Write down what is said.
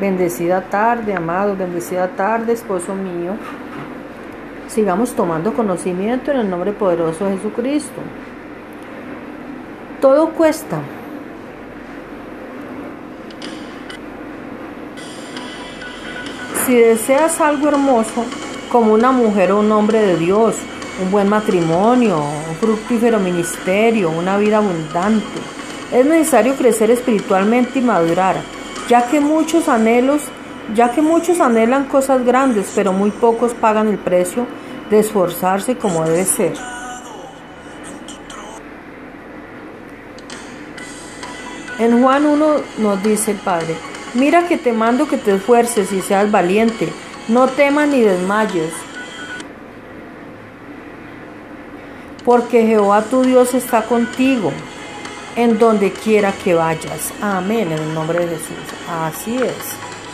Bendecida tarde, amado, bendecida tarde, esposo mío. Sigamos tomando conocimiento en el nombre poderoso de Jesucristo. Todo cuesta. Si deseas algo hermoso, como una mujer o un hombre de Dios, un buen matrimonio, un fructífero ministerio, una vida abundante, es necesario crecer espiritualmente y madurar, ya que muchos anhelos, ya que muchos anhelan cosas grandes, pero muy pocos pagan el precio de esforzarse como debe ser. En Juan 1 nos dice el Padre, mira que te mando que te esfuerces y seas valiente, no temas ni desmayes, porque Jehová tu Dios está contigo en donde quiera que vayas. Amén, en el nombre de Jesús. Así es.